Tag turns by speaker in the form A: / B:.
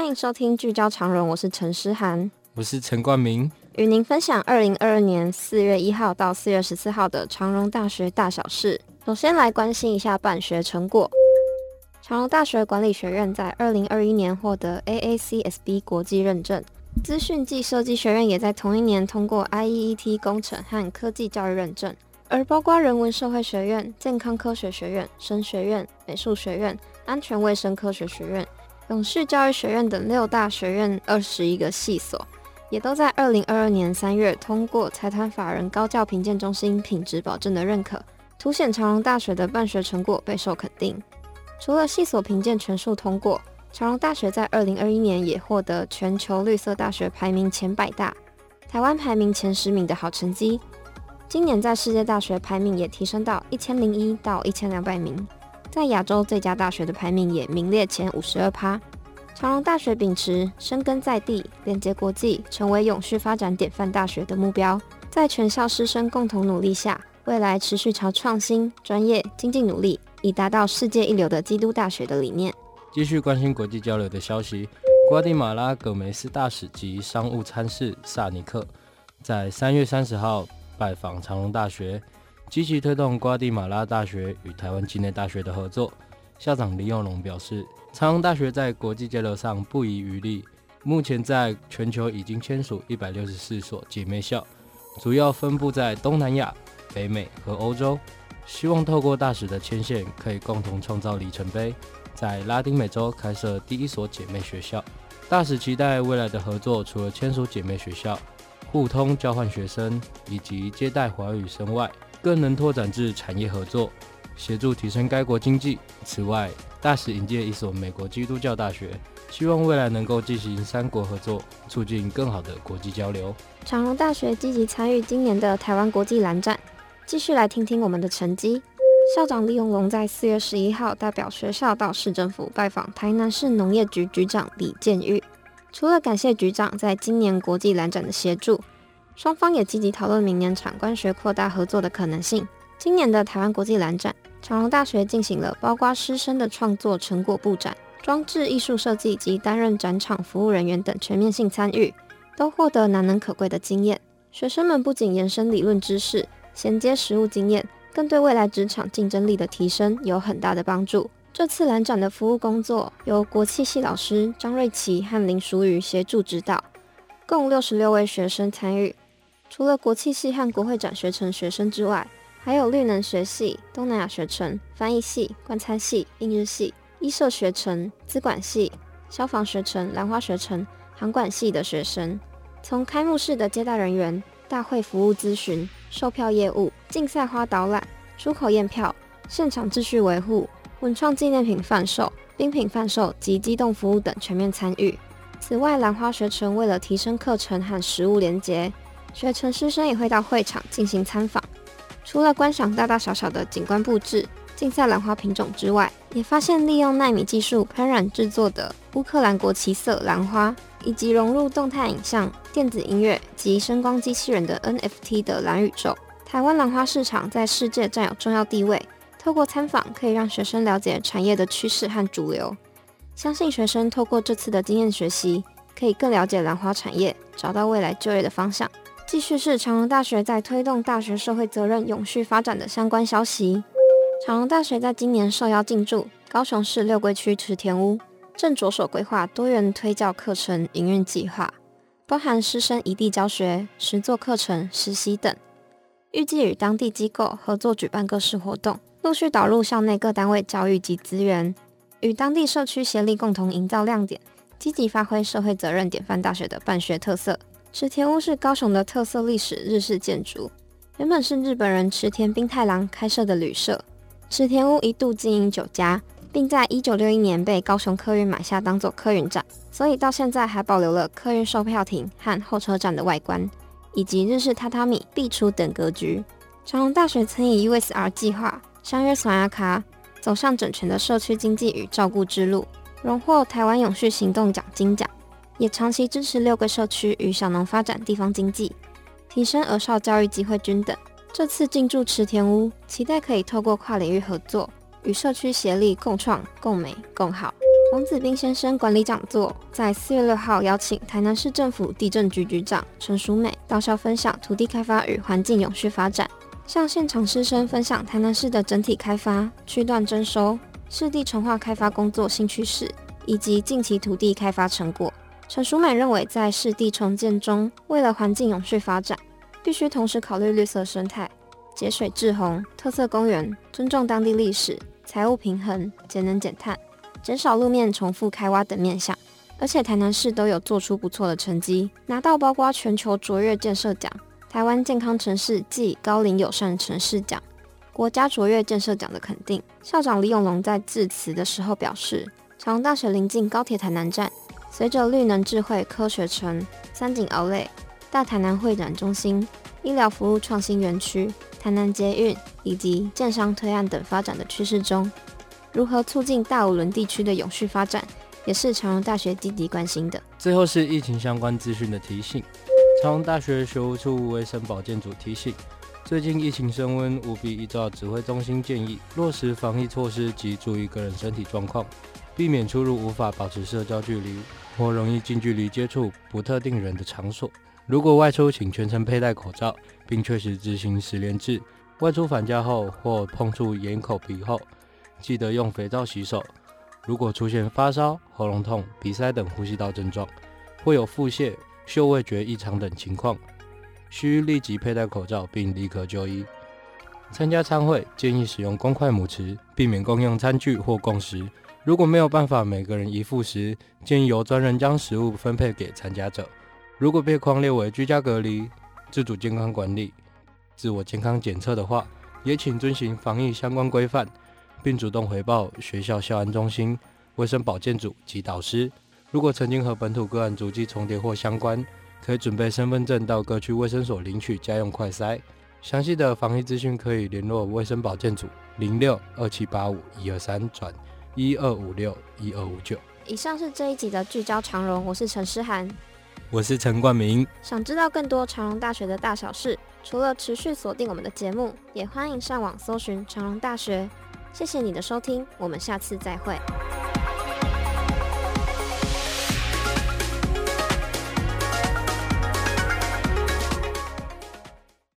A: 欢迎收听聚焦长荣，我是陈诗涵，
B: 我是陈冠明，
A: 与您分享二零二二年四月一号到四月十四号的长荣大学大小事。首先来关心一下办学成果。长荣大学管理学院在二零二一年获得 AACSB 国际认证，资讯暨设计学院也在同一年通过 IEET 工程和科技教育认证，而包括人文社会学院、健康科学学院、神学院、美术学院、安全卫生科学学院。永续教育学院等六大学院二十一个系所，也都在二零二二年三月通过财团法人高教评鉴中心品质保证的认可，凸显长荣大学的办学成果备受肯定。除了系所评鉴全数通过，长荣大学在二零二一年也获得全球绿色大学排名前百大、台湾排名前十名的好成绩。今年在世界大学排名也提升到一千零一到一千两百名。在亚洲最佳大学的排名也名列前五十二趴。长隆大学秉持深耕在地、连接国际、成为永续发展典范大学的目标，在全校师生共同努力下，未来持续朝创新、专业、精进努力，以达到世界一流的基督大学的理念。
B: 继续关心国际交流的消息，瓜地马拉葛梅斯大使及商务参事萨尼克在三月三十号拜访长隆大学。积极推动瓜地马拉大学与台湾境内大学的合作。校长李永龙表示，长隆大学在国际交流上不遗余力，目前在全球已经签署一百六十四所姐妹校，主要分布在东南亚、北美和欧洲。希望透过大使的牵线，可以共同创造里程碑，在拉丁美洲开设第一所姐妹学校。大使期待未来的合作，除了签署姐妹学校、互通交换学生以及接待华语生外，更能拓展至产业合作，协助提升该国经济。此外，大使引荐一所美国基督教大学，希望未来能够进行三国合作，促进更好的国际交流。
A: 长荣大学积极参与今年的台湾国际蓝展，继续来听听我们的成绩。校长李永龙在四月十一号代表学校到市政府拜访台南市农业局局长李建玉，除了感谢局长在今年国际蓝展的协助。双方也积极讨论明年产官学扩大合作的可能性。今年的台湾国际蓝展，长隆大学进行了包括师生的创作成果布展、装置艺术设计及担任展场服务人员等全面性参与，都获得难能可贵的经验。学生们不仅延伸理论知识、衔接实务经验，更对未来职场竞争力的提升有很大的帮助。这次蓝展的服务工作由国际系老师张瑞琪和林淑瑜协助指导，共六十六位学生参与。除了国际系和国会展学程学生之外，还有绿能学系、东南亚学程、翻译系、观餐系、印日系、医社学程、资管系、消防学程、兰花学程、航管系的学生。从开幕式的接待人员、大会服务咨询、售票业务、竞赛花导览、出口验票、现场秩序维护、文创纪念品贩售、冰品贩售及机动服务等全面参与。此外，兰花学程为了提升课程和实物连结。学程师生也会到会场进行参访，除了观赏大大小小的景观布置、竞赛兰花品种之外，也发现利用纳米技术喷染制作的乌克兰国旗色兰花，以及融入动态影像、电子音乐及声光机器人的 NFT 的蓝宇宙。台湾兰花市场在世界占有重要地位，透过参访可以让学生了解产业的趋势和主流。相信学生透过这次的经验学习，可以更了解兰花产业，找到未来就业的方向。继续是长隆大学在推动大学社会责任永续发展的相关消息。长隆大学在今年受邀进驻高雄市六桂区池田屋，正着手规划多元推教课程营运计划，包含师生异地教学、实作课程、实习等。预计与当地机构合作举办各式活动，陆续导入校内各单位教育及资源，与当地社区协力，共同营造亮点，积极发挥社会责任典范大学的办学特色。池田屋是高雄的特色历史日式建筑，原本是日本人池田兵太郎开设的旅社。池田屋一度经营酒家，并在一九六一年被高雄客运买下当做客运站，所以到现在还保留了客运售票亭和候车站的外观，以及日式榻榻米、壁橱等格局。长隆大学曾以 USR 计划相约索亚卡，走上整全的社区经济与照顾之路，荣获台湾永续行动奖金奖。也长期支持六个社区与小农发展地方经济，提升儿少教育机会均等。这次进驻池田屋，期待可以透过跨领域合作，与社区协力共创、共美、共好。王子斌先生管理讲座在四月六号邀请台南市政府地震局局长陈淑美到校分享土地开发与环境永续发展，向现场师生分享台南市的整体开发、区段征收、市地纯化开发工作新趋势以及近期土地开发成果。陈淑美认为，在市地重建中，为了环境永续发展，必须同时考虑绿色生态、节水治洪、特色公园、尊重当地历史、财务平衡、节能减碳。减少路面重复开挖等面向，而且台南市都有做出不错的成绩，拿到包括全球卓越建设奖、台湾健康城市暨高龄友善城市奖、国家卓越建设奖的肯定。校长李永龙在致辞的时候表示，长隆大学临近高铁台南站，随着绿能智慧科学城、三井奥莱、大台南会展中心、医疗服务创新园区、台南捷运以及建商推案等发展的趋势中。如何促进大五轮地区的永续发展，也是长荣大学积极关心的。
B: 最后是疫情相关资讯的提醒。长荣大学学务处卫生保健组提醒，最近疫情升温，务必依照指挥中心建议，落实防疫措施及注意个人身体状况，避免出入无法保持社交距离或容易近距离接触不特定人的场所。如果外出，请全程佩戴口罩，并确实执行十连制。外出返家后或碰触眼、口、鼻后。记得用肥皂洗手。如果出现发烧、喉咙痛、鼻塞等呼吸道症状，或有腹泻、嗅味觉异常等情况，需立即佩戴口罩并立刻就医。参加餐会建议使用公筷母匙，避免共用餐具或共食。如果没有办法每个人一副食，建议由专人将食物分配给参加者。如果被框列为居家隔离、自主健康管理、自我健康检测的话，也请遵循防疫相关规范。并主动回报学校校安中心、卫生保健组及导师。如果曾经和本土个案足迹重叠或相关，可以准备身份证到各区卫生所领取家用快筛。详细的防疫资讯可以联络卫生保健组零六二七八五一二三转一二五六一二五九。
A: 以上是这一集的聚焦长荣，我是陈诗涵，
B: 我是陈冠明。
A: 想知道更多长荣大学的大小事，除了持续锁定我们的节目，也欢迎上网搜寻长荣大学。谢谢你的收听，我们下次再会。